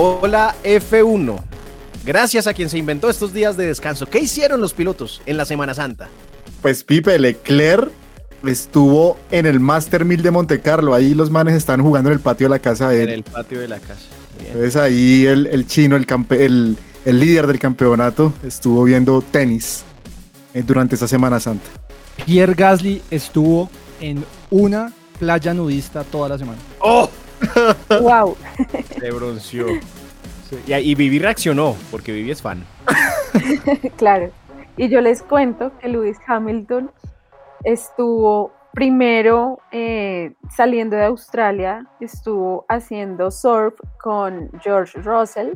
Hola F1. Gracias a quien se inventó estos días de descanso. ¿Qué hicieron los pilotos en la Semana Santa? Pues Pipe Leclerc estuvo en el Master 1000 de Monte Carlo. Ahí los manes están jugando en el patio de la casa de él. En el patio de la casa. Bien. Entonces ahí el, el chino, el, campe- el, el líder del campeonato, estuvo viendo tenis eh, durante esta Semana Santa. Pierre Gasly estuvo en una playa nudista toda la semana. ¡Oh! Wow. Se bronceó. Y, y Vivi reaccionó, porque Vivi es fan. claro. Y yo les cuento que Lewis Hamilton estuvo primero eh, saliendo de Australia, estuvo haciendo surf con George Russell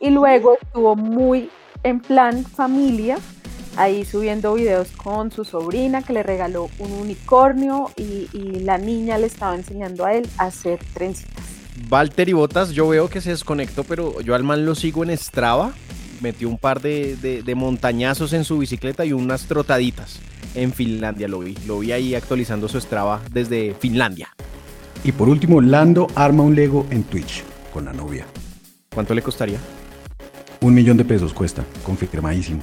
y luego estuvo muy en plan familia, ahí subiendo videos con su sobrina que le regaló un unicornio y, y la niña le estaba enseñando a él a hacer trencitas. Valtteri Bottas, yo veo que se desconectó, pero yo al man lo sigo en Strava. Metió un par de, de- de montañazos en su bicicleta y unas trotaditas en Finlandia. Lo vi, lo vi ahí actualizando su Strava desde Finlandia. Y por último, Lando arma un Lego en Twitch con la novia. ¿Cuánto le costaría? Un millón de pesos cuesta, confirmadísimo.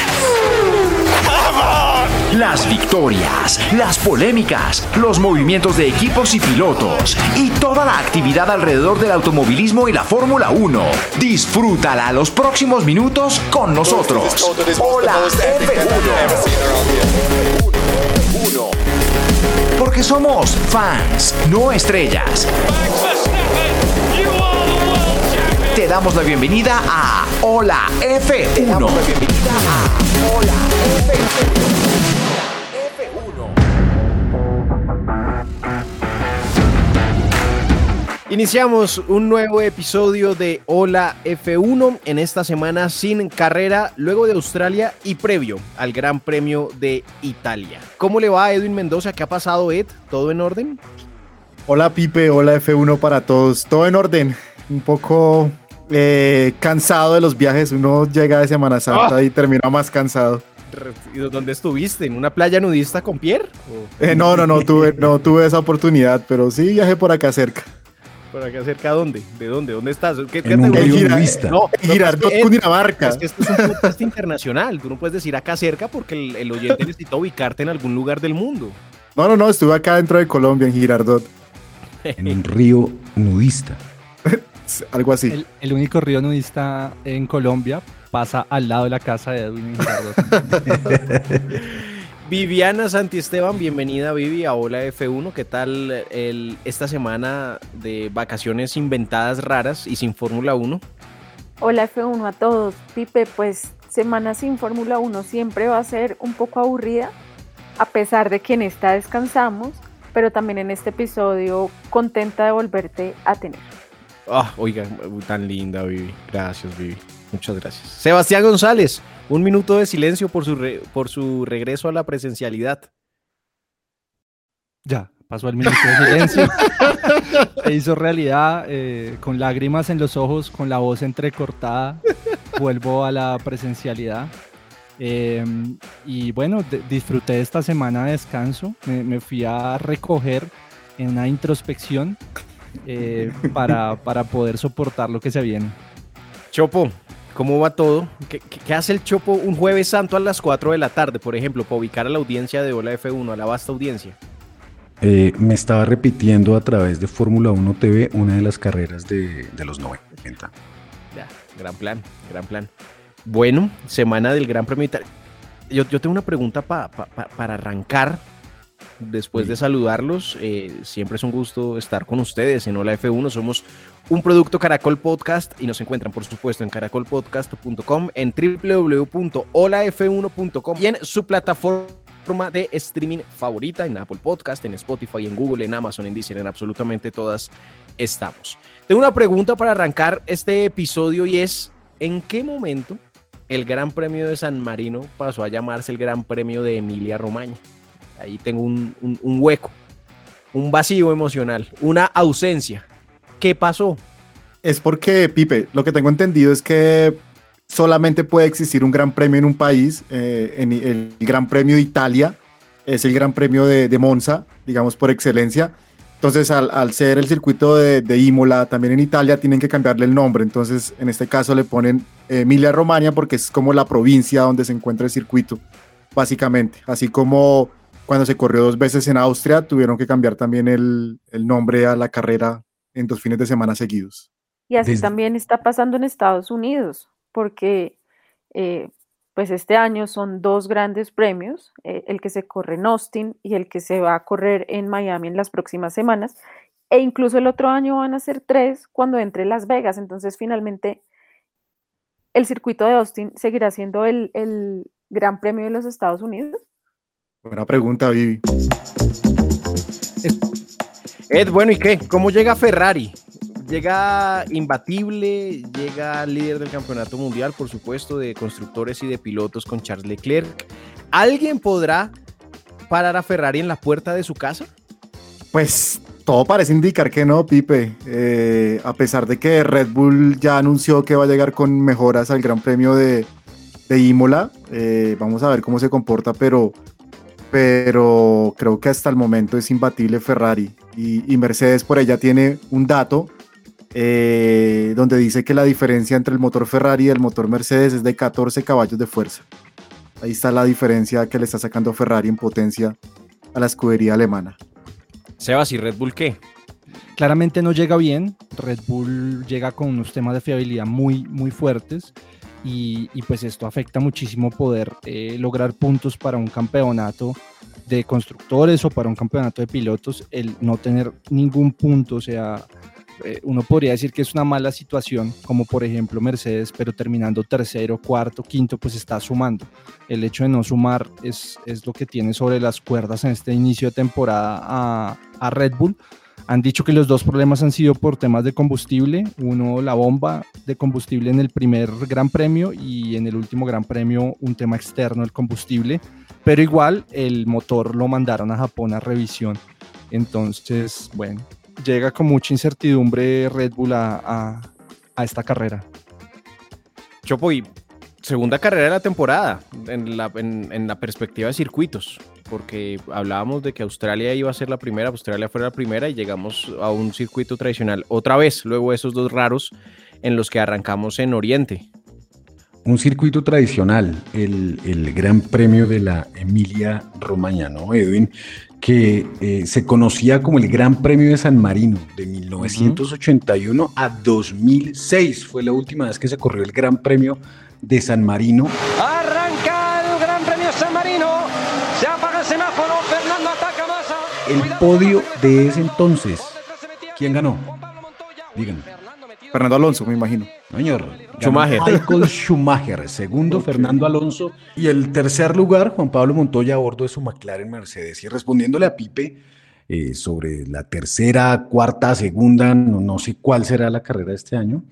Las victorias, las polémicas, los movimientos de equipos y pilotos y toda la actividad alrededor del automovilismo y la Fórmula 1. Disfrútala los próximos minutos con nosotros. Hola F1. Porque somos fans, no estrellas. Te damos la bienvenida a Hola F1. Hola Iniciamos un nuevo episodio de Hola F1 en esta semana sin carrera, luego de Australia y previo al Gran Premio de Italia. ¿Cómo le va a Edwin Mendoza? ¿Qué ha pasado, Ed? ¿Todo en orden? Hola Pipe, hola F1 para todos. Todo en orden. Un poco eh, cansado de los viajes. Uno llega de Semana Santa y termina más cansado. ¿Y ¿Dónde estuviste? ¿En una playa nudista con Pierre? ¿O Eh, no, no, no tuve, no tuve esa oportunidad, pero sí viajé por acá cerca. ¿Por acá cerca dónde? ¿De dónde? ¿Dónde estás? ¿Qué, qué En un te- río Gira- nudista. No, no, Girardot, que- Cundinamarca. Es que este es un podcast internacional. Tú no puedes decir acá cerca porque el, el oyente necesita ubicarte en algún lugar del mundo. No, no, no, estuve acá dentro de Colombia, en Girardot. En un río nudista. Algo así. El, el único río nudista en Colombia pasa al lado de la casa de Edwin Girardot. Viviana Santiesteban, bienvenida Vivi a Hola F1. ¿Qué tal el, esta semana de vacaciones inventadas raras y sin Fórmula 1? Hola F1 a todos. Pipe, pues semana sin Fórmula 1 siempre va a ser un poco aburrida, a pesar de que en esta descansamos, pero también en este episodio contenta de volverte a tener. Ah, oiga, tan linda Vivi. Gracias Vivi. Muchas gracias. Sebastián González, un minuto de silencio por su, re- por su regreso a la presencialidad. ya, pasó el minuto de silencio. Se hizo realidad eh, con lágrimas en los ojos, con la voz entrecortada. Vuelvo a la presencialidad. Em, y bueno, disfruté esta semana de descanso. Me, me fui a recoger en una introspección eh, para, para poder soportar lo que se viene. Chopo, ¿cómo va todo? ¿Qué, hace el Chopo un jueves santo a las 4 de la tarde, por ejemplo, para ubicar a la audiencia de Hola F1, a la vasta audiencia? Eh, me estaba repitiendo a través de Fórmula 1 TV una de las carreras de, de los 90. Ya, gran plan, gran plan. Bueno, semana del Gran Premio Italia. Yo, yo tengo una pregunta pa- pa- pa- para arrancar. Después de saludarlos, eh, siempre es un gusto estar con ustedes en Hola F1. Somos un producto Caracol Podcast y nos encuentran, por supuesto, en caracolpodcast.com, en www.holaf1.com y en su plataforma de streaming favorita, en Apple Podcast, en Spotify, en Google, en Amazon, en Deezer, en absolutamente todas estamos. Tengo una pregunta para arrancar este episodio y es, ¿en qué momento el Gran Premio de San Marino pasó a llamarse el Gran Premio de Emilia Romagna? Ahí tengo un- un hueco, un vacío emocional, una ausencia. ¿Qué pasó? Es porque, Pipe, lo que tengo entendido es que solamente puede existir un gran premio en un país. eh, en el Gran Premio de Italia es el Gran Premio de, de Monza, digamos por excelencia. Entonces, al, al ser el circuito de, de Imola también en Italia, tienen que cambiarle el nombre. Entonces, en este caso le ponen Emilia Romagna porque es como la provincia donde se encuentra el circuito, básicamente. Así como cuando se corrió dos veces en Austria, tuvieron que cambiar también el, el nombre a la carrera en dos fines de semana seguidos. Y así Desde- también está pasando en Estados Unidos, porque eh, pues este año son dos grandes premios, eh, el que se corre en Austin y el que se va a correr en Miami en las próximas semanas, e incluso el otro año van a ser tres cuando entre Las Vegas, entonces finalmente el circuito de Austin seguirá siendo el, el Gran Premio de los Estados Unidos. Buena pregunta, Vivi. Ed, bueno, ¿y qué? ¿Cómo llega Ferrari? Llega imbatible, llega líder del campeonato mundial, por supuesto, de constructores y de pilotos con Charles Leclerc. ¿Alguien podrá parar a Ferrari en la puerta de su casa? Pues todo parece indicar que no, Pipe. Eh, a pesar de que Red Bull ya anunció que va a llegar con mejoras al Gran Premio de, de Imola, eh, vamos a ver cómo se comporta, pero, pero creo que hasta el momento es imbatible Ferrari. Y, y Mercedes por ella tiene un dato eh, donde dice que la diferencia entre el motor Ferrari y el motor Mercedes es de 14 caballos de fuerza. Ahí está la diferencia que le está sacando Ferrari en potencia a la escudería alemana. Sebas, ¿y Red Bull qué? Claramente no llega bien. Red Bull llega con unos temas de fiabilidad muy, muy fuertes. Y, y pues esto afecta muchísimo poder eh, lograr puntos para un campeonato de constructores o para un campeonato de pilotos. El no tener ningún punto, o sea, eh, uno podría decir que es una mala situación, como por ejemplo Mercedes, pero terminando tercero, cuarto, quinto, pues está sumando. El hecho de no sumar es, es lo que tiene sobre las cuerdas en este inicio de temporada a, a Red Bull. Han dicho que los dos problemas han sido por temas de combustible. Uno, la bomba de combustible en el primer Gran Premio y en el último Gran Premio un tema externo, el combustible. Pero igual el motor lo mandaron a Japón a revisión. Entonces, bueno, llega con mucha incertidumbre Red Bull a, a- esta carrera. Chopo, y segunda carrera de la temporada en la, en la perspectiva de circuitos, porque hablábamos de que Australia iba a ser la primera, Australia fue la primera y llegamos a un circuito tradicional otra vez, luego esos dos raros en los que arrancamos en Oriente. Un circuito tradicional, el, el Gran Premio de la Emilia Romagna, ¿no, Edwin? Que eh, se conocía como el Gran Premio de San Marino de 1981 a 2006. Fue la última vez que se corrió el Gran Premio de San Marino. Arranca el Gran Premio San Marino. Se apaga el semáforo. Fernando ataca Massa. El podio de ese entonces. ¿Quién ganó? Díganme. Fernando Alonso, me imagino. Señor. Schumacher. Michael Schumacher. Segundo, Fernando Alonso. Y el tercer lugar, Juan Pablo Montoya a bordo de su McLaren Mercedes. Y respondiéndole a Pipe eh, sobre la tercera, cuarta, segunda, no, no sé cuál será la carrera de este año.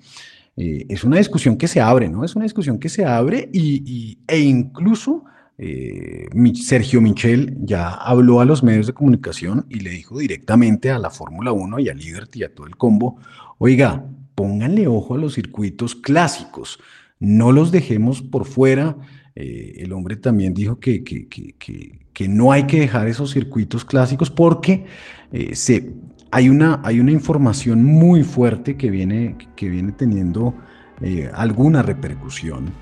eh, es una discusión que se abre, ¿no? Es una discusión que se abre y, y- e incluso eh, Sergio Michel ya habló a los medios de comunicación y le dijo directamente a la Fórmula 1 y a Liberty y a todo el combo, oiga, pónganle ojo a los circuitos clásicos, no los dejemos por fuera, eh, el hombre también dijo que, que, que, que, no hay que dejar esos circuitos clásicos porque eh, se, hay, una, hay una información muy fuerte que viene, que viene teniendo eh, alguna repercusión,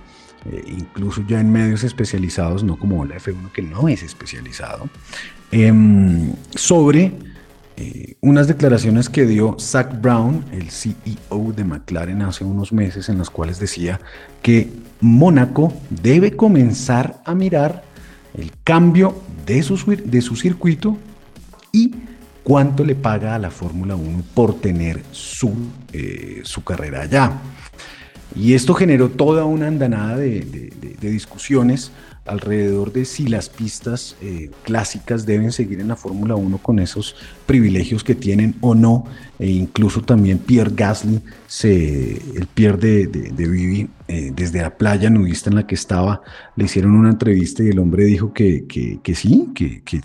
incluso ya en medios especializados, no como la F1 que no es especializado, em, sobre eh, unas declaraciones que dio Zach Brown, el CEO de McLaren, hace unos meses, en las cuales decía que Mónaco debe comenzar a mirar el cambio de su, de su circuito y cuánto le paga a la Fórmula 1 por tener su, eh, su carrera allá. Y esto generó toda una andanada de discusiones alrededor de si las pistas eh, clásicas deben seguir en la Fórmula 1 con esos privilegios que tienen o no. E incluso también Pierre Gasly, se, el Pierre de, de, Vivi, eh, desde la playa nudista en la que estaba, le hicieron una entrevista y el hombre dijo que, que, sí, que, que,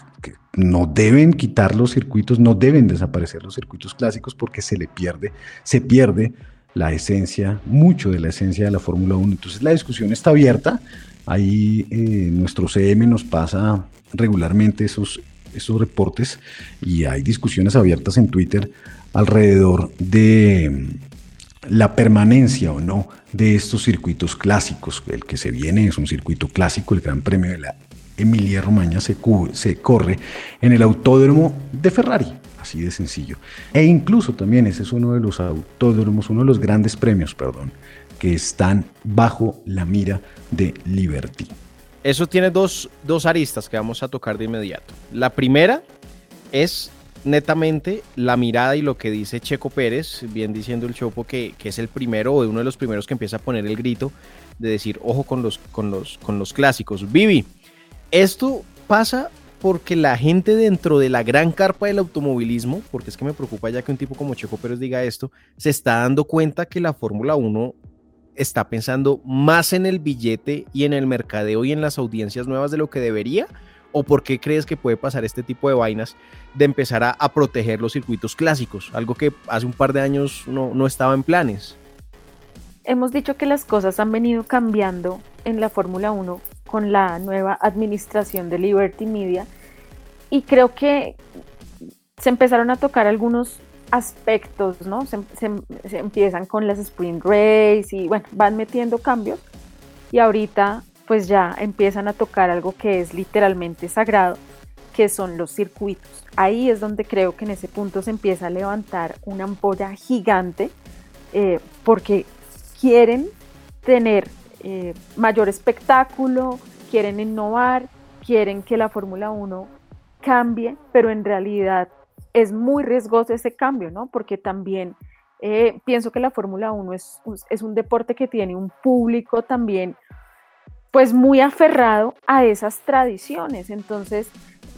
no deben quitar los circuitos, no deben desaparecer los circuitos clásicos porque se le pierde, se pierde la esencia, mucho de la esencia de la Fórmula 1. Entonces la discusión está abierta. Ahí eh, nuestro CM nos pasa regularmente esos, esos reportes y hay discusiones abiertas en Twitter alrededor de mm, la permanencia o no de estos circuitos clásicos. El que se viene es un circuito clásico, el Gran Premio de la Emilia Romagna se, se corre en el autódromo de Ferrari, así de sencillo. E incluso también ese es uno de los autódromos, uno de los grandes premios, perdón, que están bajo la mira de Liberty. Eso tiene dos, aristas que vamos a tocar de inmediato. La primera es netamente la mirada y lo que dice Checo Pérez, bien diciendo el Chopo que, que, es el primero o uno de los primeros que empieza a poner el grito de decir, ojo con los, con los, con los clásicos. Vivi, esto pasa porque la gente dentro de la gran carpa del automovilismo, porque es que me preocupa ya que un tipo como Checo Pérez diga esto, se está dando cuenta que la Fórmula 1 está pensando más en el billete y en el mercadeo y en las audiencias nuevas de lo que debería? ¿O por qué crees que puede pasar este tipo de vainas de empezar a, proteger los circuitos clásicos? Algo que hace un par de años no, no estaba en planes. Hemos dicho que las cosas han venido cambiando en la Fórmula 1 con la nueva administración de Liberty Media y creo que se empezaron a tocar algunos aspectos, ¿no? Se, empiezan con las sprint race y bueno, van metiendo cambios y ahorita pues ya empiezan a tocar algo que es literalmente sagrado, que son los circuitos. Ahí es donde creo que en ese punto se empieza a levantar una ampolla gigante eh, porque quieren tener eh, mayor espectáculo, quieren innovar, quieren que la Fórmula 1 cambie, pero en realidad es muy riesgoso ese cambio, ¿no? Porque también eh, pienso que la Fórmula 1 es, un deporte que tiene un público también pues muy aferrado a esas tradiciones. Entonces,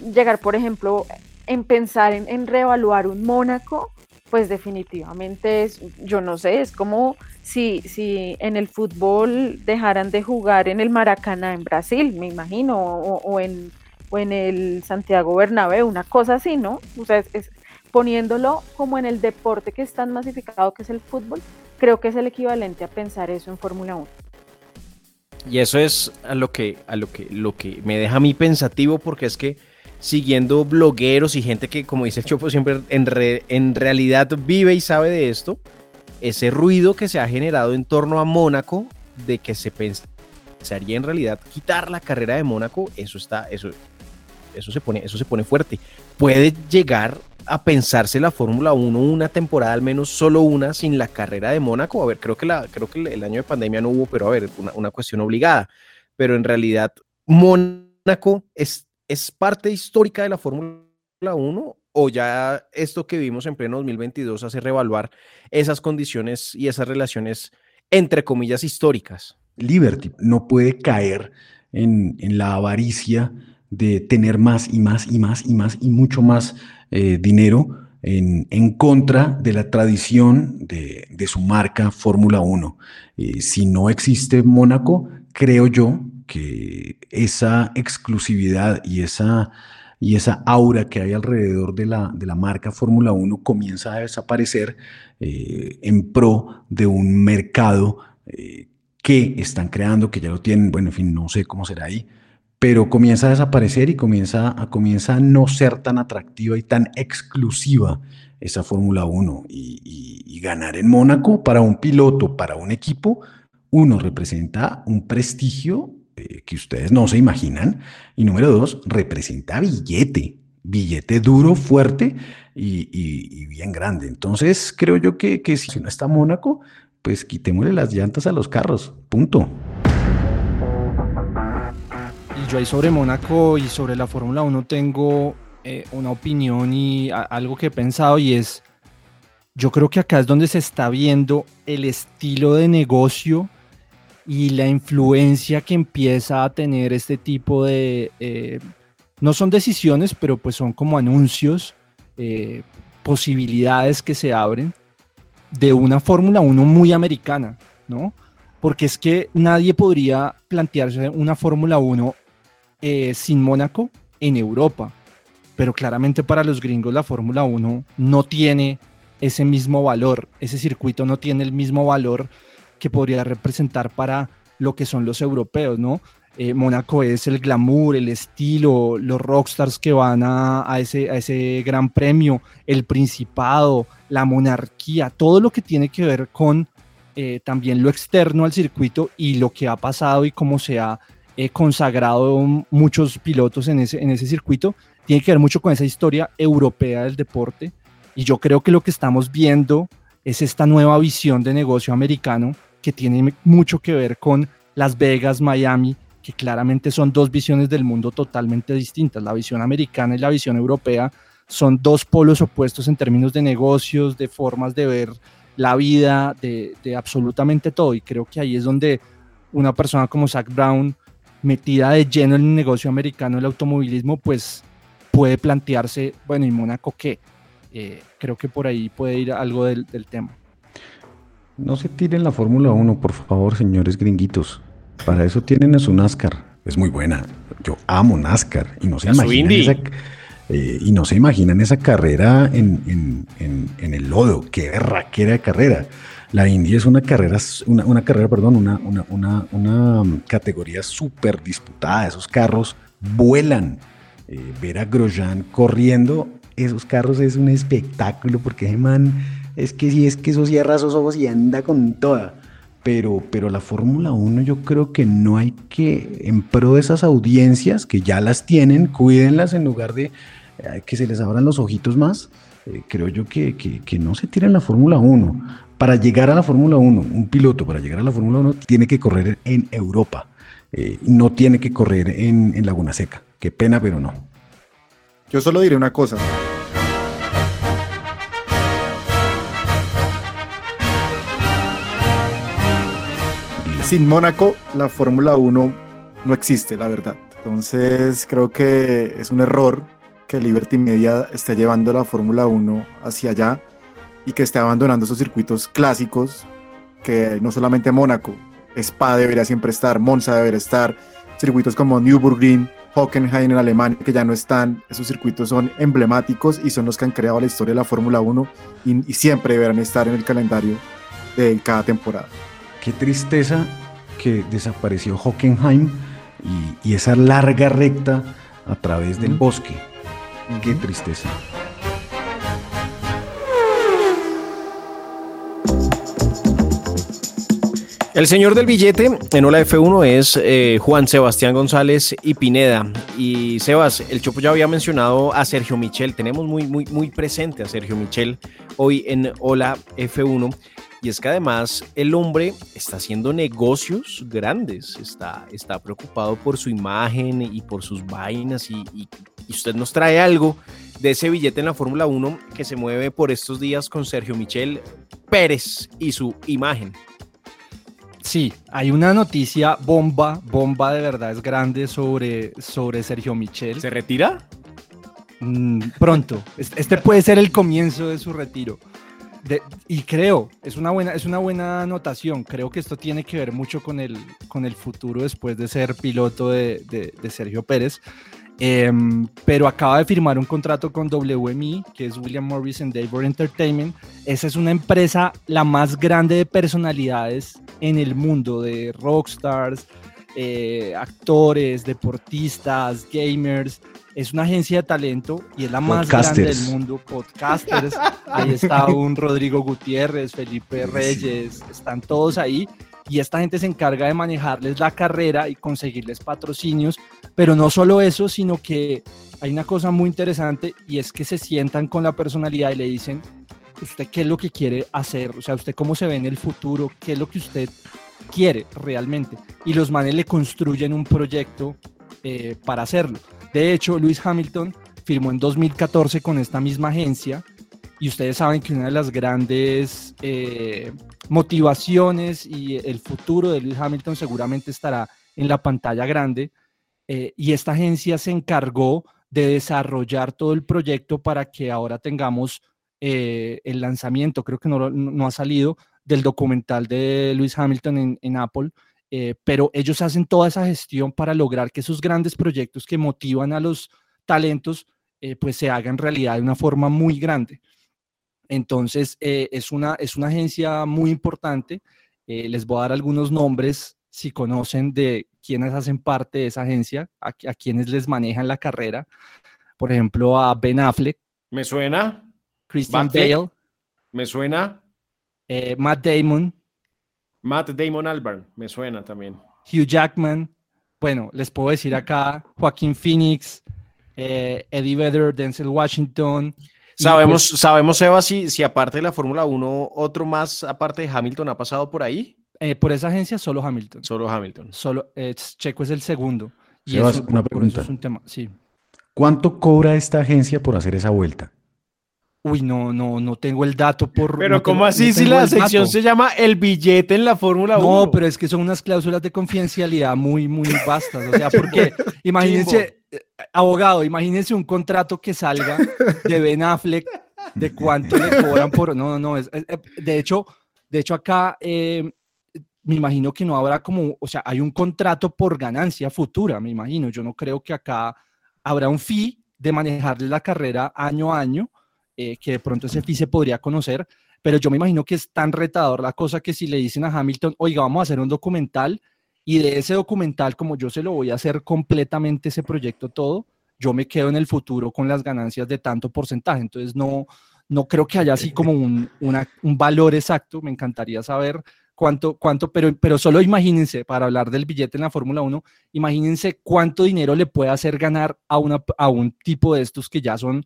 llegar, por ejemplo, en pensar en, en reevaluar un Mónaco, pues definitivamente es, yo no sé, es como si, si en el fútbol dejaran de jugar en el Maracaná en Brasil, me imagino, o en o en el Santiago Bernabéu, una cosa así, ¿no? O sea, es, poniéndolo como en el deporte que es tan masificado que es el fútbol, creo que es el equivalente a pensar eso en Fórmula 1. Y eso es a lo que, a lo que, lo que me deja a mí pensativo, porque es que siguiendo blogueros y gente que, como dice el Chopo, siempre en, en realidad vive y sabe de esto, ese ruido que se ha generado en torno a Mónaco, de que se pensaría en realidad quitar la carrera de Mónaco, eso está, eso, eso se pone, eso se pone fuerte. Puede llegar a pensarse la Fórmula 1 una temporada, al menos solo una, sin la carrera de Mónaco. A ver, creo que, la, creo que el año de pandemia no hubo, pero a ver, una, cuestión obligada. Pero en realidad, Mónaco es, es parte histórica de la Fórmula 1 o ya esto que vimos en pleno 2022 hace revaluar esas condiciones y esas relaciones entre comillas históricas. Liberty no puede caer en, en la avaricia de tener más y más y más y más y mucho más eh, dinero en, contra de la tradición de, su marca Fórmula 1. Eh, si no existe Mónaco, creo yo que esa exclusividad y esa, y esa aura que hay alrededor de la, de la marca Fórmula 1 comienza a desaparecer eh, en pro de un mercado que están creando, que ya lo tienen, bueno, en fin, no sé cómo será ahí, pero comienza a desaparecer y comienza a, comienza a no ser tan atractiva y tan exclusiva esa Fórmula 1 y, ganar en Mónaco para un piloto, para un equipo, uno representa un prestigio eh, que ustedes no se imaginan y número dos, representa billete, billete duro, fuerte y, bien grande. Entonces creo yo que, que si no está Mónaco, pues quitémosle las llantas a los carros, punto. Y yo ahí sobre Mónaco y sobre la Fórmula 1 tengo eh, una opinión y algo que he pensado y es, yo creo que acá es donde se está viendo el estilo de negocio y la influencia que empieza a tener este tipo de, eh, no son decisiones, pero pues son como anuncios, eh, posibilidades que se abren de una Fórmula 1 muy americana, ¿no? Porque es que nadie podría plantearse una Fórmula 1 sin Mónaco en Europa pero claramente para los gringos la Fórmula 1 no tiene ese mismo valor, ese circuito no tiene el mismo valor que podría representar para lo que son los europeos, ¿no? Eh, Mónaco es el glamour, el estilo, los rockstars que van a, ese, a ese gran premio, el principado, la monarquía, todo lo que tiene que ver con eh, también lo externo al circuito y lo que ha pasado y cómo se ha eh, consagrado muchos pilotos en ese, en ese circuito, tiene que ver mucho con esa historia europea del deporte y yo creo que lo que estamos viendo es esta nueva visión de negocio americano que tiene mucho que ver con Las Vegas, Miami, que claramente son dos visiones del mundo totalmente distintas. La visión americana y la visión europea son dos polos opuestos en términos de negocios, de formas de ver la vida, de, absolutamente todo. Y creo que ahí es donde una persona como Zach Brown, metida de lleno en el negocio americano del automovilismo, pues puede plantearse, bueno, ¿y Mónaco qué? Eh, creo que por ahí puede ir algo del, tema. No se tiren la Fórmula 1, por favor, señores gringuitos. Para eso tienen a su NASCAR. Es muy buena. Yo amo NASCAR. Y no se, imaginan esa, eh, y no se imaginan esa carrera en, el lodo. Qué berraquera de carrera. La Indy es una carrera, una, carrera, perdón, una, una, una categoría súper disputada. Esos carros vuelan eh, ver a Grosjean corriendo esos carros es un espectáculo porque ese man es que si es que eso cierra esos ojos y anda con toda. Pero, pero la Fórmula 1 yo creo que no hay que, en pro de esas audiencias que ya las tienen, cuídenlas en lugar de eh, que se les abran los ojitos más. Eh, creo yo que, que, no se tiren la Fórmula 1. Para llegar a la Fórmula 1, un piloto para llegar a la Fórmula 1 tiene que correr en Europa, no tiene que correr en, en Laguna Seca. Qué pena, pero no. Yo solo diré una cosa. Sin Mónaco, la Fórmula 1 no existe, la verdad. Entonces, creo que es un error que Liberty Media esté llevando la Fórmula 1 hacia allá y que esté abandonando esos circuitos clásicos que no solamente Mónaco, Spa debería siempre estar, Monza debería estar, circuitos como Nürburgring, Hockenheim en Alemania, que ya no están. Esos circuitos son emblemáticos y son los que han creado la historia de la Fórmula 1 y, siempre deberán estar en el calendario de cada temporada. Qué tristeza que desapareció Hockenheim y, esa larga recta a través del bosque. Qué tristeza. El señor del billete en Ola F1 es eh, Juan Sebastián González y Pineda. Y Sebas, el Chopo ya había mencionado a Sergio Michel. Tenemos muy, muy, muy presente a Sergio Michel hoy en Hola F1. Y es que además el hombre está haciendo negocios grandes, está, está preocupado por su imagen y por sus vainas y, y usted nos trae algo de ese billete en la Fórmula 1 que se mueve por estos días con Sergio Michel Pérez y su imagen. Sí, hay una noticia bomba, bomba de verdad es grande sobre, sobre Sergio Michel. ¿Se retira? Mm, pronto. Este puede ser el comienzo de su retiro. Y creo, es una, buena, es una buena anotación. Creo que esto tiene que ver mucho con el, con el futuro después de ser piloto de, Sergio Pérez. Em, pero acaba de firmar un contrato con WME, que es William Morris Endeavor Entertainment. Esa es una empresa la más grande de personalidades en el mundo, de rockstars, eh, actores, deportistas, gamers. Es una agencia de talento y es la más grande del mundo. Podcasters. Ahí está un Rodrigo Gutiérrez, Felipe Reyes, están todos ahí y esta gente se encarga de manejarles la carrera y conseguirles patrocinios, pero no solo eso, sino que hay una cosa muy interesante y es que se sientan con la personalidad y le dicen, usted qué es lo que quiere hacer, o sea, usted cómo se ve en el futuro, qué es lo que usted quiere realmente. Y los manes le construyen un proyecto eh, para hacerlo. De hecho, Luis Hamilton firmó en 2014 con esta misma agencia y ustedes saben que una de las grandes eh, motivaciones y el futuro de Lewis Hamilton seguramente estará en la pantalla grande. Eh, y esta agencia se encargó de desarrollar todo el proyecto para que ahora tengamos eh, el lanzamiento, creo que no, ha salido, del documental de Lewis Hamilton en, Apple, pero ellos hacen toda esa gestión para lograr que esos grandes proyectos que motivan a los talentos, pues se hagan realidad de una forma muy grande. Entonces, eh, es, una, es una agencia muy importante. Eh, les voy a dar algunos nombres si conocen de quienes hacen parte de esa agencia, a, quienes les manejan la carrera. Por ejemplo, a Ben Affleck. ¿Me suena? Christian Bale. ¿Me suena? Eh, Matt Damon. Matt Damon Albarn, me suena también. Hugh Jackman. Bueno, les puedo decir acá, Joaquín Phoenix, Eddie Vedder, Denzel Washington, ¿Sabemos, pues, ¿sabemos Eva, si, si aparte de la Fórmula 1, otro más aparte de Hamilton ha pasado por ahí? Eh, por esa agencia, solo Hamilton. Solo Hamilton. Solo, Checo es el segundo. Y una pregunta. un tema, sí. ¿Cuánto cobra esta agencia por hacer esa vuelta? Uy, no, no, no tengo el dato por. Pero, ¿cómo así si la sección se llama el billete en la Fórmula 1? No, pero es que son unas cláusulas de confidencialidad muy, muy vastas. O sea, porque imagínense, eh, abogado, imagínense un contrato que salga de Ben Affleck de cuánto le cobran por. No, no, es, eh, de hecho, de hecho, acá eh, me imagino que no habrá como, o sea, hay un contrato por ganancia futura, me imagino. Yo no creo que acá habrá un fee de manejarle la carrera año a año eh, que de pronto ese FI se podría conocer, pero yo me imagino que es tan retador la cosa que si le dicen a Hamilton, oiga, vamos a hacer un documental y de ese documental, como yo se lo voy a hacer completamente ese proyecto todo, yo me quedo en el futuro con las ganancias de tanto porcentaje. Entonces, no, no creo que haya así como un, un valor exacto. Me encantaría saber cuánto, cuánto, pero, pero solo imagínense, para hablar del billete en la Fórmula 1, imagínense cuánto dinero le puede hacer ganar a, una, a un tipo de estos que ya son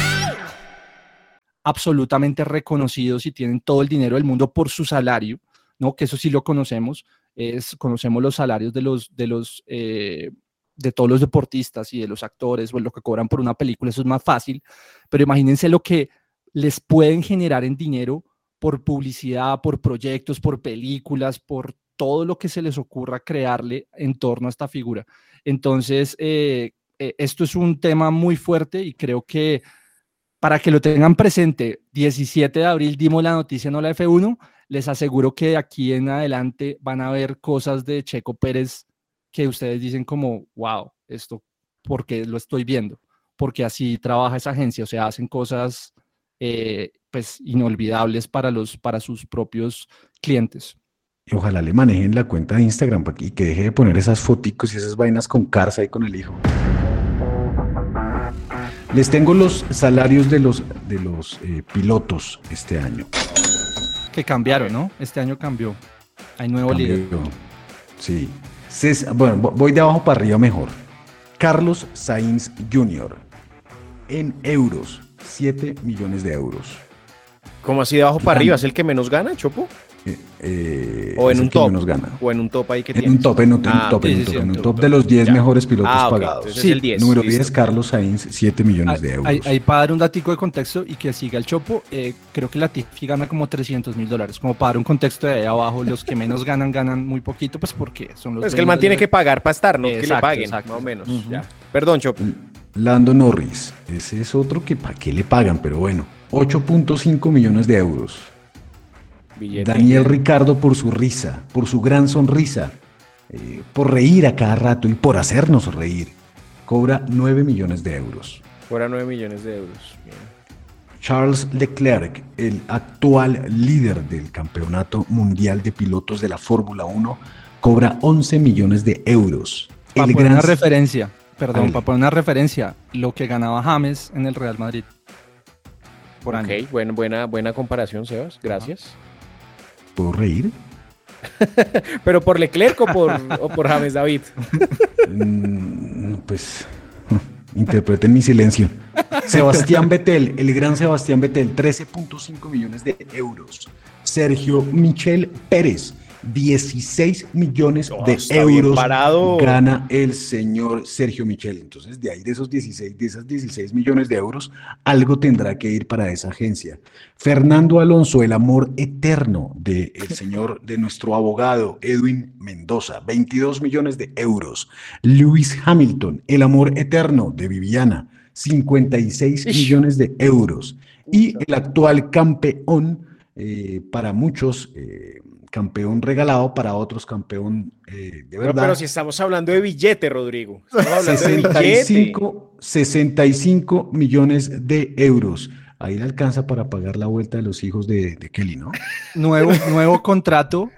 absolutamente reconocidos y tienen todo el dinero del mundo por su salario, ¿no? Que eso sí lo conocemos, es, conocemos los salarios de los, de los, eh, de todos los deportistas y de los actores, o lo que cobran por una película, eso es más fácil, pero imagínense lo que les pueden generar en dinero por publicidad, por proyectos, por películas, por todo lo que se les ocurra crearle en torno a esta figura. Entonces, eh, eh, esto es un tema muy fuerte y creo que para que lo tengan presente, 17 de abril dimos la noticia en la F1. Les aseguro que de aquí en adelante van a ver cosas de Checo Pérez que ustedes dicen como, wow, esto, porque lo estoy viendo? Porque así trabaja esa agencia, o sea, hacen cosas eh, pues inolvidables para, los, para sus propios clientes. Y ojalá le manejen la cuenta de Instagram y que deje de poner esas foticos y esas vainas con Carza y con el hijo. Les tengo los salarios de los, de los eh, pilotos este año. Que cambiaron, ¿no? Este año cambió. Hay nuevo líder. Sí. bueno, voy de abajo para arriba mejor. Carlos Sainz Jr. En euros, 7 millones de euros. ¿Cómo así de abajo para arriba? ¿Es el que menos gana, Chopo? Eh, eh, o en un top. gana. O en un top ahí que En un top, en un, en un Ah, top, en sí, un sí, top, en sí, un top de los 10 Ya. mejores pilotos Ah, pagados. el 10. Número listo. 10, Carlos Sainz, 7 millones de euros. Ahí, para dar un datico de contexto y que siga el chopo, eh, creo que la Tiffy gana como 300 mil dólares. Como para dar un contexto de ahí abajo, los que menos ganan, ganan muy poquito, pues porque son los. Es que el man tiene que pagar para estar, no que le Exacto, paguen, exacto. más o menos. Ya. Perdón, Chopo. Lando Norris, ese es otro que para qué le pagan, pero bueno, 8.5 millones de euros. Billete. Daniel Ricardo por su risa, por su gran sonrisa, eh, por reír a cada rato y por hacernos reír, cobra 9 millones de euros. Fuera 9 millones de euros. Bien. Charles Leclerc, el actual líder del Campeonato Mundial de Pilotos de la Fórmula 1, cobra 11 millones de euros. Para El poner gran- una referencia, perdón, para poner una referencia, lo que ganaba James en el Real Madrid. Por año. Ok, bueno, buena, buena comparación, Sebas. Gracias. ¿Puedo reír? Pero por Leclerc o por, o por James David. Mm, pues interpreten mi silencio. Sebastián Vettel, el gran Sebastián Vettel, 13.5 millones de euros. Sergio Michel Pérez, 16 millones Oh, de euros gana el señor Sergio Michel. Entonces, de ahí de esos 16, de esas 16 millones de euros, algo tendrá que ir para esa agencia. Fernando Alonso, el amor eterno del señor, de nuestro abogado Edwin Mendoza, 22 millones de euros. Lewis Hamilton, el amor eterno de Viviana, 56 Ish. millones de euros. Y el actual campeón, eh, para muchos, eh, campeón regalado, para otros campeón eh, de Pero, verdad. pero si estamos hablando de billete, Rodrigo. Estamos hablando de billete. 65, 65 millones de euros. Ahí le alcanza para pagar la vuelta de los hijos de, de Kelly, ¿no? Nuevo, nuevo contrato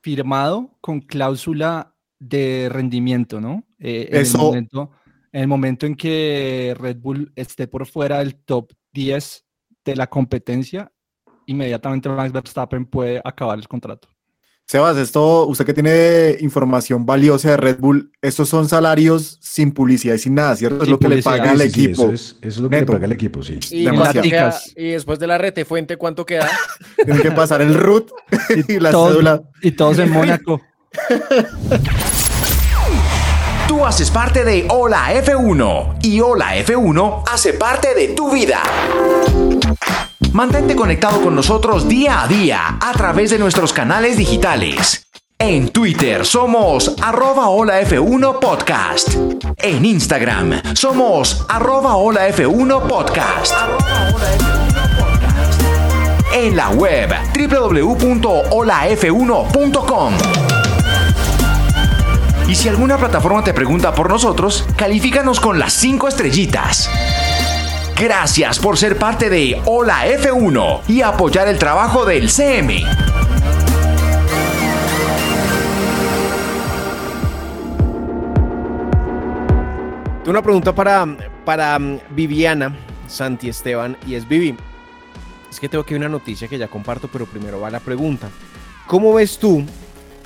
firmado con cláusula de rendimiento, ¿no? Eh, en, Eso- el momento, en el momento en que Red Bull esté por fuera del top 10 de la competencia, inmediatamente Max Verstappen puede acabar el contrato. Sebas, esto, usted que tiene información valiosa de Red Bull, estos son salarios sin publicidad y sin nada, ¿cierto? Es lo que le paga al Sí, sí, sí, equipo. eso, es, eso es lo que le paga el equipo, sí. Y, queda- y después de la rete fuente, ¿cuánto queda? Tienen que pasar el root y la Todos- cédula. Y todos en Mónaco. Tú haces parte de Hola F1 y Hola F1 hace parte de tu vida. Mantente conectado con nosotros día a día a través de nuestros canales digitales. En Twitter somos arroba Hola F1 Podcast. En Instagram somos arroba Hola F1 Podcast. En la web www.holaf1.com. Y si alguna plataforma te pregunta por nosotros, califícanos con las 5 estrellitas. Gracias por ser parte de Hola F1 y apoyar el trabajo del CM. Una pregunta para, para mm, Viviana Santi Esteban y es Vivi. Es que tengo que una noticia que ya comparto, pero primero va la pregunta. ¿Cómo ves tú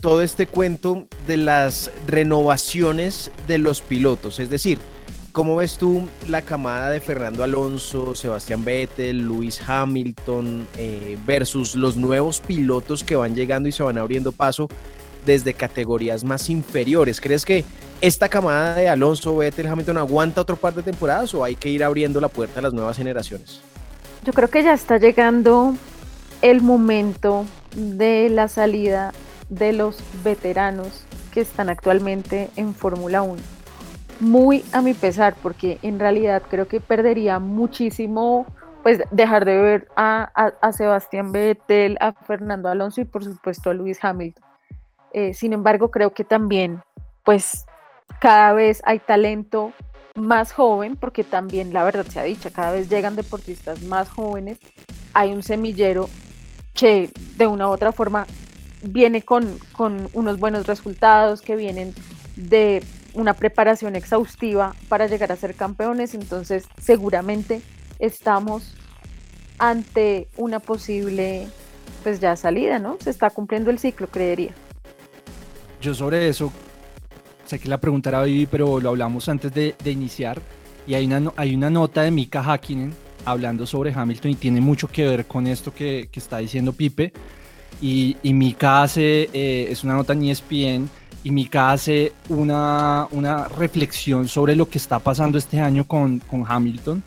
todo este cuento de las renovaciones de los pilotos? Es decir, ¿cómo ves tú la camada de Fernando Alonso, Sebastián Vettel, Luis Hamilton eh, versus los nuevos pilotos que van llegando y se van abriendo paso desde categorías más inferiores? ¿Crees que esta camada de Alonso, Vettel, Hamilton aguanta otro par de temporadas o hay que ir abriendo la puerta a las nuevas generaciones? Yo creo que ya está llegando el momento de la salida de los veteranos que están actualmente en Fórmula 1. Muy a mi pesar, porque en realidad creo que perdería muchísimo pues dejar de ver a, a- a Sebastián Vettel, a Fernando Alonso y por supuesto a Lewis Hamilton. Eh, sin embargo, creo que también pues cada vez hay talento más joven, porque también la verdad se ha dicho, cada vez llegan deportistas más jóvenes, hay un semillero que de una u otra forma viene con, con unos buenos resultados, que vienen de una preparación exhaustiva para llegar a ser campeones, entonces seguramente estamos ante una posible pues ya salida, ¿no? Se está cumpliendo el ciclo, creería. Yo sobre eso, sé que la pregunta era Vivi, pero lo hablamos antes de, de iniciar. Y hay una, hay una nota de Mika Hakkinen hablando sobre Hamilton y tiene mucho que ver con esto que, que está diciendo Pipe. Y, y Mika hace, eh, es una nota en ESPN, y Mika hace una, una reflexión sobre lo que está pasando este año con, con Hamilton.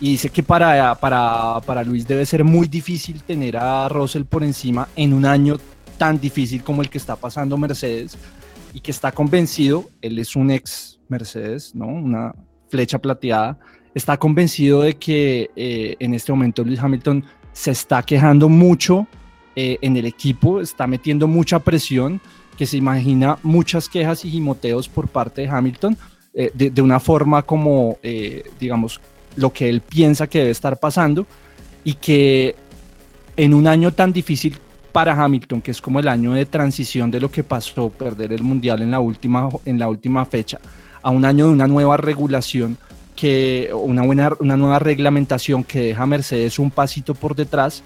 Y dice que para, para, para Luis debe ser muy difícil tener a Russell por encima en un año tan difícil como el que está pasando Mercedes y que está convencido, él es un ex Mercedes, ¿no? Una flecha plateada, está convencido de que eh, en este momento Luis Hamilton se está quejando mucho eh, en el equipo, está metiendo mucha presión, que se imagina muchas quejas y gimoteos por parte de Hamilton, eh, de, una forma como, digamos, lo que él piensa que debe estar pasando y que en un año tan difícil para Hamilton, que es como el año de transición de lo que pasó, perder el mundial en la última, en la última fecha, a un año de una nueva regulación, que, una, buena, una nueva reglamentación que deja a Mercedes un pasito por detrás,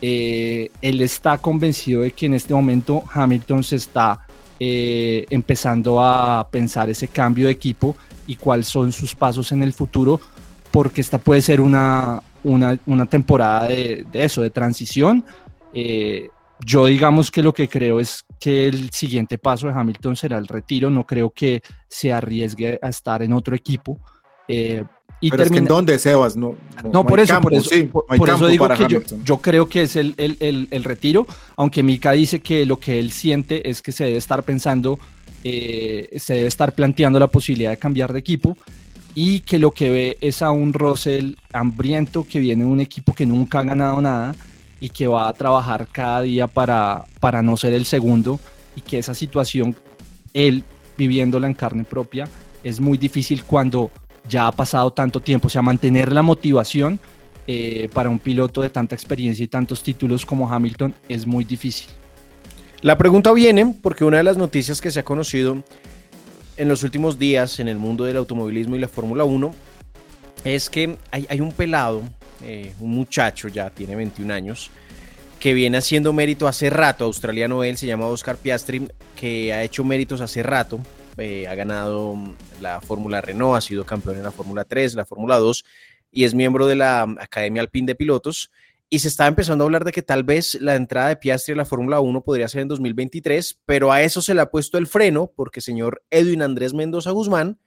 eh, él está convencido de que en este momento Hamilton se está eh, empezando a pensar ese cambio de equipo y cuáles son sus pasos en el futuro, porque esta puede ser una, una, una temporada de, de, eso, de transición. Eh, yo digamos que lo que creo es que el siguiente paso de Hamilton será el retiro, no creo que se arriesgue a estar en otro equipo. Eh, y Pero es que en dónde, Sebas, no, no, no por, eso, campo, por eso, sí, por, por eso digo que yo, yo, creo que es el, el, el, el, retiro, aunque Mika dice que lo que él siente es que se debe estar pensando, eh, se debe estar planteando la posibilidad de cambiar de equipo y que lo que ve es a un Russell hambriento que viene de un equipo que nunca ha ganado nada y que va a trabajar cada día para, para no ser el segundo y que esa situación, él viviéndola en carne propia, es muy difícil cuando ya ha pasado tanto tiempo, o sea, mantener la motivación eh, para un piloto de tanta experiencia y tantos títulos como Hamilton es muy difícil. La pregunta viene porque una de las noticias que se ha conocido en los últimos días en el mundo del automovilismo y la Fórmula 1 es que hay, hay un pelado eh, un muchacho ya, tiene 21 años, que viene haciendo mérito hace rato, australiano él, se llama Oscar Piastri, que ha hecho méritos hace rato, eh, ha ganado la Fórmula Renault, ha sido campeón en la Fórmula 3, la Fórmula 2 y es miembro de la Academia Alpine de Pilotos. Y se está empezando a hablar de que tal vez la entrada de Piastri a la Fórmula 1 podría ser en 2023, pero a eso se le ha puesto el freno porque señor Edwin Andrés Mendoza Guzmán,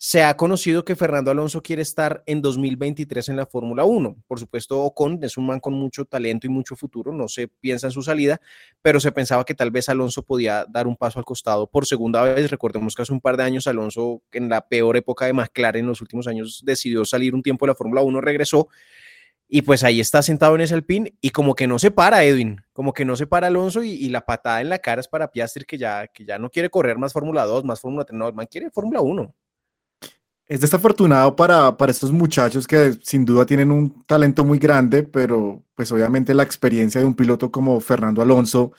se ha conocido que Fernando Alonso quiere estar en 2023 en la Fórmula 1. Por supuesto, Ocon es un man con mucho talento y mucho futuro, no se piensa en su salida, pero se pensaba que tal vez Alonso podía dar un paso al costado por segunda vez. Recordemos que hace un par de años Alonso, en la peor época de McLaren en los últimos años, decidió salir un tiempo de la Fórmula 1, regresó y pues ahí está sentado en ese Alpine y como que no se para Edwin, como que no se para Alonso y, la patada en la cara es para Piastri que ya, que ya no quiere correr más Fórmula 2, más Fórmula 3, no, man quiere Fórmula 1 es desafortunado para, para estos muchachos que sin duda tienen un talento muy grande, pero pues obviamente la experiencia de un piloto como Fernando Alonso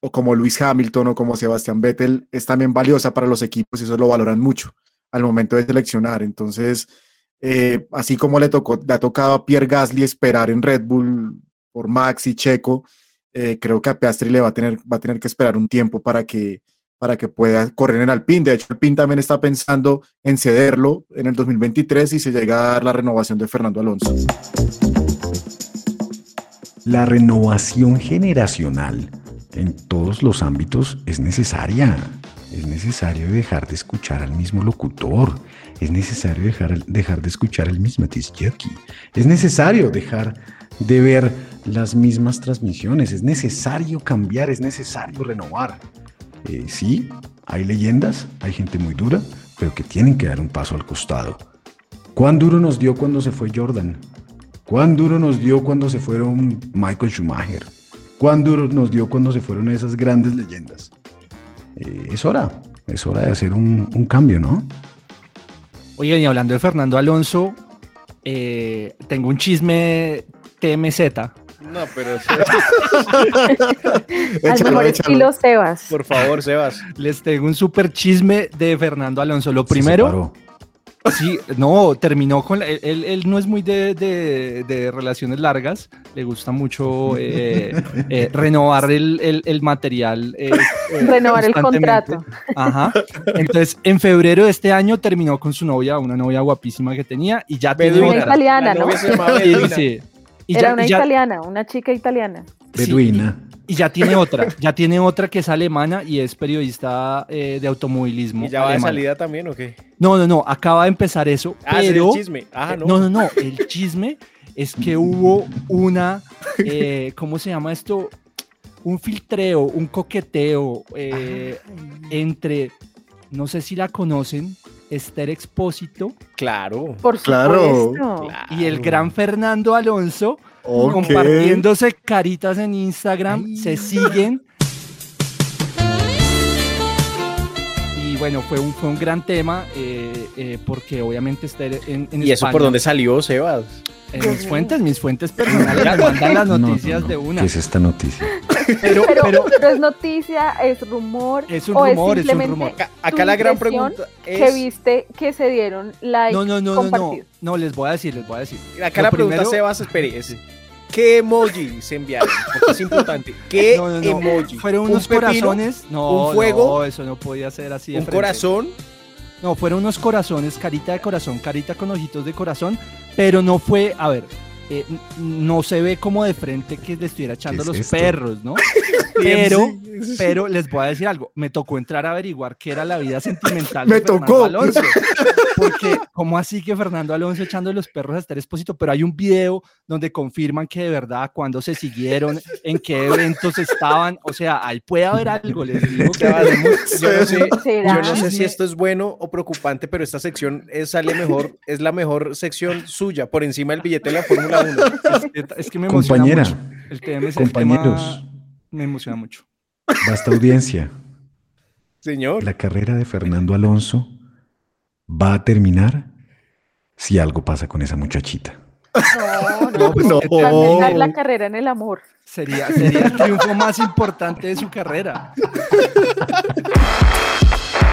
o como Luis Hamilton o como Sebastián Vettel es también valiosa para los equipos y eso lo valoran mucho al momento de seleccionar. Entonces, eh, así como le, tocó, le ha tocado a Pierre Gasly esperar en Red Bull por Max y Checo, eh, creo que a Piastri le va a tener, va a tener que esperar un tiempo para que para que pueda correr en Alpine. De hecho, Alpine también está pensando en cederlo en el 2023 y se llega a dar la renovación de Fernando Alonso. La renovación generacional en todos los ámbitos es necesaria. Es necesario dejar de escuchar al mismo locutor. Es necesario dejar, dejar de escuchar el mismo Tizjeki. Es necesario dejar de ver las mismas transmisiones. Es necesario cambiar, es necesario renovar. Eh, sí, hay leyendas, hay gente muy dura, pero que tienen que dar un paso al costado. ¿Cuán duro nos dio cuando se fue Jordan? ¿Cuán duro nos dio cuando se fueron Michael Schumacher? ¿Cuán duro nos dio cuando se fueron esas grandes leyendas? Eh, es hora, es hora de hacer un, cambio, ¿no? Oigan, y hablando de Fernando Alonso, eh, tengo un chisme TMZ no, pero. Al mejor estilo Sebas. Por favor, Sebas. Les tengo un súper chisme de Fernando Alonso. Lo primero. Sí, no, terminó con. él, él, no es muy de, de, de, relaciones largas. Le gusta mucho eh, eh, renovar el, el, el material. Eh, renovar el contrato. Ajá. Entonces, en febrero de este año terminó con su novia, una novia guapísima que tenía, y ya tiene. Una italiana, ¿no? Sí, sí. Y Era ya, una ya, italiana, una chica italiana. Beduina. Y ya tiene otra, ya tiene otra que es alemana y es periodista eh, de automovilismo. ¿Y ya va de alemana. salida también o qué? No, no, no, acaba de empezar eso, Ah, pero... el chisme. Ah, no. No, no, no, el chisme es que hubo una, eh, ¿cómo se llama esto? Un filtreo, un coqueteo eh, entre, no sé si la conocen, Esther Expósito Claro. Por Claro. supuesto. y el gran Fernando Alonso Ok. compartiéndose caritas en Instagram, se siguen. Y bueno, fue un, fue un gran tema eh, eh, porque obviamente Esther en, en ¿Y eso por dónde salió, Sebas? En mis fuentes, mis fuentes personales me mandan las noticias de una. ¿Qué es esta noticia? Pero, Pero, pero pero es noticia, es rumor. Es un o rumor, es un simplemente rumor. Acá, la gran pregunta Que es... viste que se dieron like no, no, no, no, no, compartido. no, les voy a decir, les voy a decir. Acá Lo la pregunta, primero- Sebas, espere, es... ¿Qué emoji se enviaron? Porque es importante. ¿Qué No, no, no. emoji? Fueron ¿Un unos pepino? corazones. No, ¿Un fuego? no, eso no podía ser así. de ¿Un frente. corazón? No, fueron unos corazones, carita de corazón, carita con ojitos de corazón, pero no fue, a ver, eh, no se ve como de frente que le estuviera echando es los esto? perros, ¿no? Pero, pero les voy a decir algo, me tocó entrar a averiguar qué era la vida sentimental Me de Fernando tocó. Alonso. Porque, ¿cómo así que Fernando Alonso echando los perros a Esther Expósito? Pero hay un video donde confirman que de verdad, cuando se siguieron, en qué eventos estaban, o sea, ahí puede haber algo, les digo que yo no sé, ¿Será? yo no sé si esto es bueno o preocupante, pero esta sección es, sale mejor, es la mejor sección suya, por encima del billete de la Fórmula 1. Es que, es que me emociona Compañera, mucho. El tema, es- el compañeros. tema me emociona mucho. Basta audiencia. Señor. La carrera de Fernando Alonso va a terminar si algo pasa con esa muchachita. No, no, no. que Va a terminar la carrera en el amor. Sería, sería el triunfo más importante de su carrera.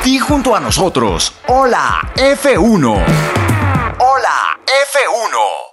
Di junto a nosotros, hola F1. Hola F1.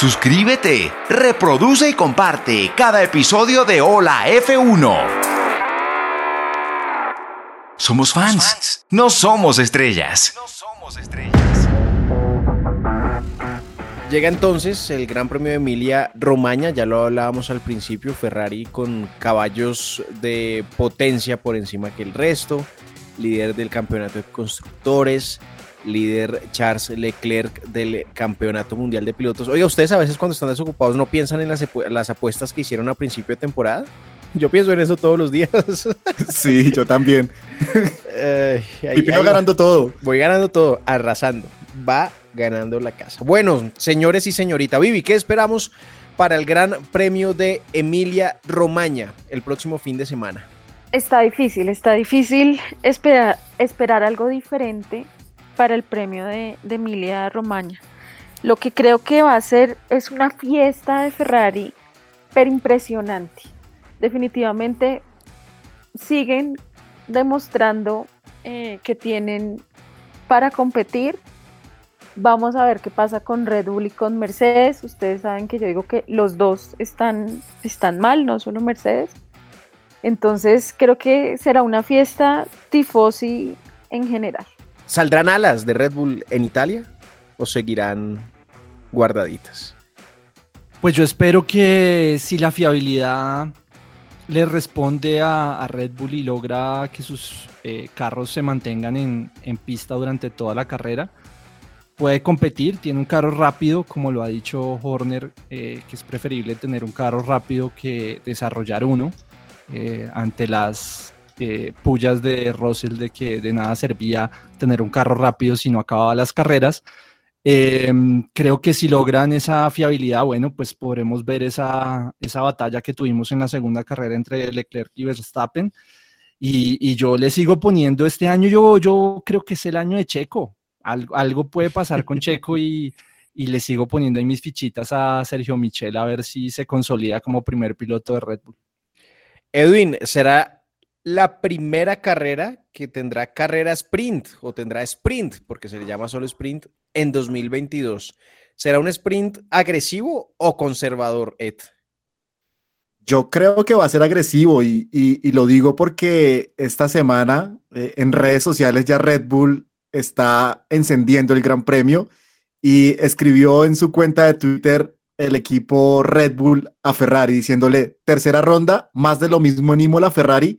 Suscríbete, reproduce y comparte cada episodio de Hola F1. Somos fans, no somos estrellas. Llega entonces el Gran Premio de Emilia Romagna, ya lo hablábamos al principio, Ferrari con caballos de potencia por encima que el resto, líder del campeonato de constructores, líder Charles Leclerc del campeonato mundial de pilotos. Oiga, ustedes a veces cuando están desocupados no piensan en las, apu- las apuestas que hicieron a principio de temporada. Yo pienso en eso todos los días. Sí, yo también. Ahí va. ganando todo. Voy ganando todo, arrasando. Va ganando la casa. Bueno, señores y señorita Vivi, ¿qué esperamos para el Gran Premio de Emilia Romagna el próximo fin de semana? Está difícil, está difícil esperar, esperar algo diferente para el premio de, Emilia Romagna. Lo que creo que va a ser es una fiesta de Ferrari, pero impresionante. Definitivamente siguen demostrando eh, que tienen para competir. Vamos a ver qué pasa con Red Bull y con Mercedes. Ustedes saben que yo digo que los dos están, están mal, no solo Mercedes. Entonces creo que será una fiesta tifosi en general. ¿Saldrán alas de Red Bull en Italia o seguirán guardaditas? Pues yo espero que si la fiabilidad le responde a, Red Bull y logra que sus eh, carros se mantengan en, en pista durante toda la carrera, puede competir, tiene un carro rápido, como lo ha dicho Horner, eh, que es preferible tener un carro rápido que desarrollar uno eh, ante las eh, pullas de Russell de que de nada servía tener un carro rápido si no acababa las carreras. Eh, creo que si logran esa fiabilidad, bueno, pues podremos ver esa, esa batalla que tuvimos en la segunda carrera entre Leclerc y Verstappen. Y, y yo le sigo poniendo este año, yo, yo creo que es el año de Checo. Algo, algo puede pasar con Checo y, y le sigo poniendo ahí mis fichitas a Sergio Michel a ver si se consolida como primer piloto de Red Bull. Edwin, ¿será la primera carrera que tendrá carrera sprint o tendrá sprint, porque se le llama solo sprint, en 2022. ¿Será un sprint agresivo o conservador, Ed? Yo creo que va a ser agresivo y, lo digo porque esta semana eh, en redes sociales ya Red Bull está encendiendo el Gran Premio y escribió en su cuenta de Twitter el equipo Red Bull a Ferrari diciéndole tercera ronda, más de lo mismo en Imola Ferrari.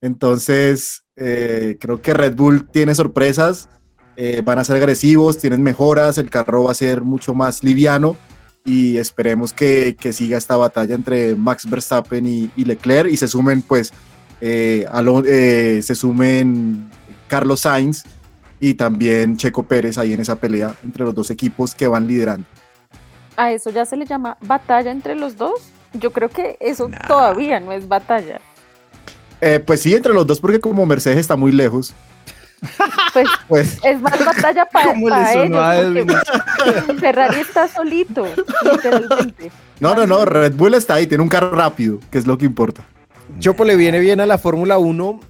Entonces, eh, creo que Red Bull tiene sorpresas, eh, van a ser agresivos, tienen mejoras, el carro va a ser mucho más liviano y esperemos que, siga esta batalla entre Max Verstappen y, Leclerc y se sumen pues eh, eh, se sumen Carlos Sainz y también Checo Pérez ahí en esa pelea entre los dos equipos que van liderando. ¿A eso ya se le llama batalla entre los dos? Yo creo que eso todavía no es batalla. Eh, pues sí, entre los dos porque como Mercedes está muy lejos, pues, pues, es más batalla para, ellos. Ferrari está solito, literalmente. No, no, no, Red Bull está ahí, tiene un carro rápido, que es lo que importa. Chopo le viene bien a la Fórmula 1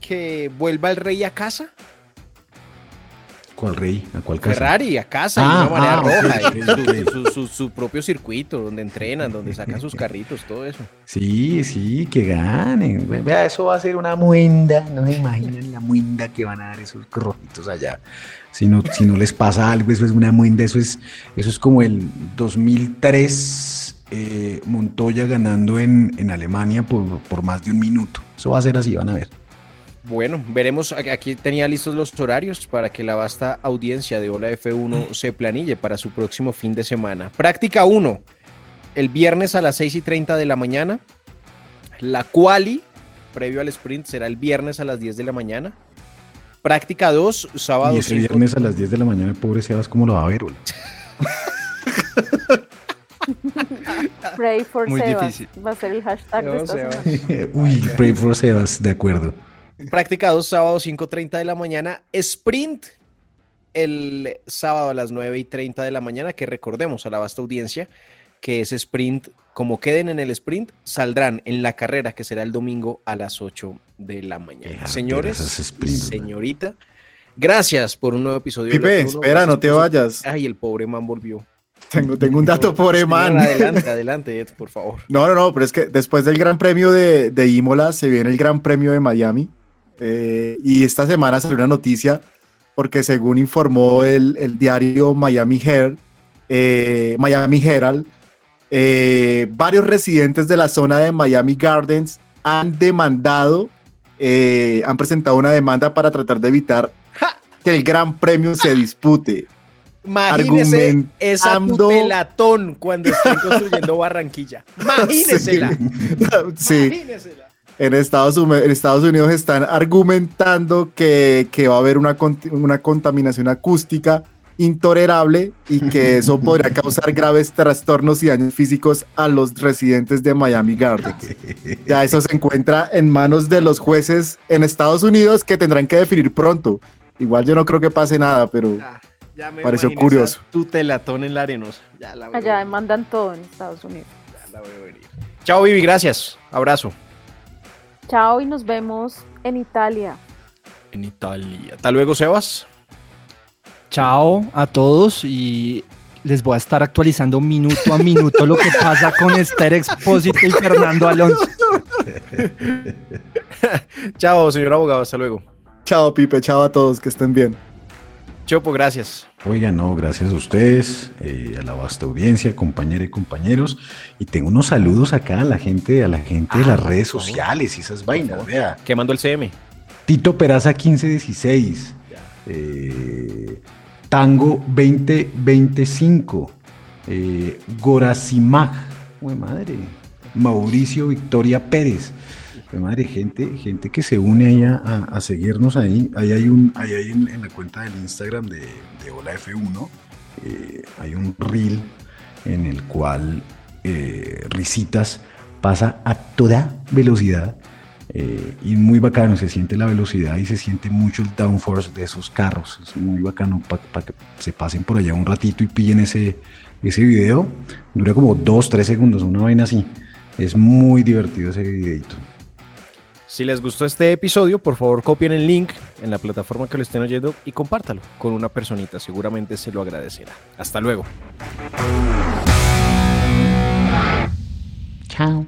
que vuelva el rey a casa. ¿Cuál rey? ¿A cuál casa? Ferrari, a casa, de una manera roja. su, propio circuito, donde entrenan, donde sacan sus carritos, todo eso. Sí, sí, que ganen. Vea, eso va a ser una muenda. No se imaginan la muenda que van a dar esos rojitos allá. Si no, si no les pasa algo, eso es una muenda. Eso es, eso es como el 2003 eh, Montoya ganando en, en Alemania por, por más de un minuto. Eso va a ser así, van a ver. Bueno, veremos. Aquí tenía listos los horarios para que la vasta audiencia de Ola F1 se planille para su próximo fin de semana. Práctica 1, el viernes a las 6 y 30 de la mañana. La quali, previo al sprint, será el viernes a las 10 de la mañana. Práctica 2, sábado. Y ese viernes a las 10 de la mañana, pobre Sebas, ¿cómo lo va a ver? pray for Muy Difícil. Va a ser el hashtag de esta semana. Uy, pray for Sebas, de acuerdo. Práctica 2, sábado 5.30 de la mañana. Sprint el sábado a las 9 y 30 de la mañana, que recordemos a la vasta audiencia que ese sprint, como queden en el sprint, saldrán en la carrera que será el domingo a las 8 de la mañana. Señores, señorita, gracias por un nuevo episodio. Pipe, espera, no te vayas. Ay, el pobre man volvió. Tengo, tengo un dato por Eman. Adelante, adelante, Ed, por favor. No, no, no, pero es que después del Gran Premio de, de Imola se viene el Gran Premio de Miami. Eh, y esta semana salió una noticia porque según informó el, diario Miami Herald, eh, Miami Herald eh, varios residentes de la zona de Miami Gardens han demandado, han presentado una demanda para tratar de evitar que el Gran Premio se dispute. Imagínese esa pelatón cuando están construyendo Barranquilla. Imagínesela. sí en Estados, Unidos están argumentando que, va a haber una, una contaminación acústica intolerable y que eso podría causar graves trastornos y daños físicos a los residentes de Miami Gardens. Ya eso se encuentra en manos de los jueces en Estados Unidos que tendrán que definir pronto. Igual yo no creo que pase nada, pero ya, pareció curioso. Tu telatón en la arenosa. Ya Allá demandan todo en Estados Unidos. Ya la venir. Chao, Vivi, gracias. Abrazo. Chao y nos vemos en Italia. En Italia. Hasta luego, Sebas. Chao a todos y les voy a estar actualizando minuto a minuto lo que pasa con Esther Expósito y Fernando Alonso. chao, señor abogado. Hasta luego. Chao, Pipe. Chao a todos. Que estén bien. Chopo, gracias. Oiga, no, gracias a ustedes, eh, a la vasta audiencia, compañeras y compañeros. Y tengo unos saludos acá a la gente, a la gente de las ah, redes sociales y esas vainas. Vea. Quemando el CM. Tito Peraza 1516. Eh, Tango 2025. Eh, Gorasimag. madre. Mauricio Victoria Pérez madre, gente, gente que se une ahí a, seguirnos ahí. Ahí hay un, ahí hay en, la cuenta del Instagram de, de Hola F1, eh, hay un reel en el cual eh, Risitas pasa a toda velocidad eh, y muy bacano, se siente la velocidad y se siente mucho el downforce de esos carros. Es muy bacano para que se pasen por allá un ratito y pillen ese, ese video. Dura como 2, 3 segundos, una vaina así. Es muy divertido ese videito. Si les gustó este episodio, por favor copien el link en la plataforma que lo estén oyendo y compártalo con una personita. Seguramente se lo agradecerá. Hasta luego. Chao.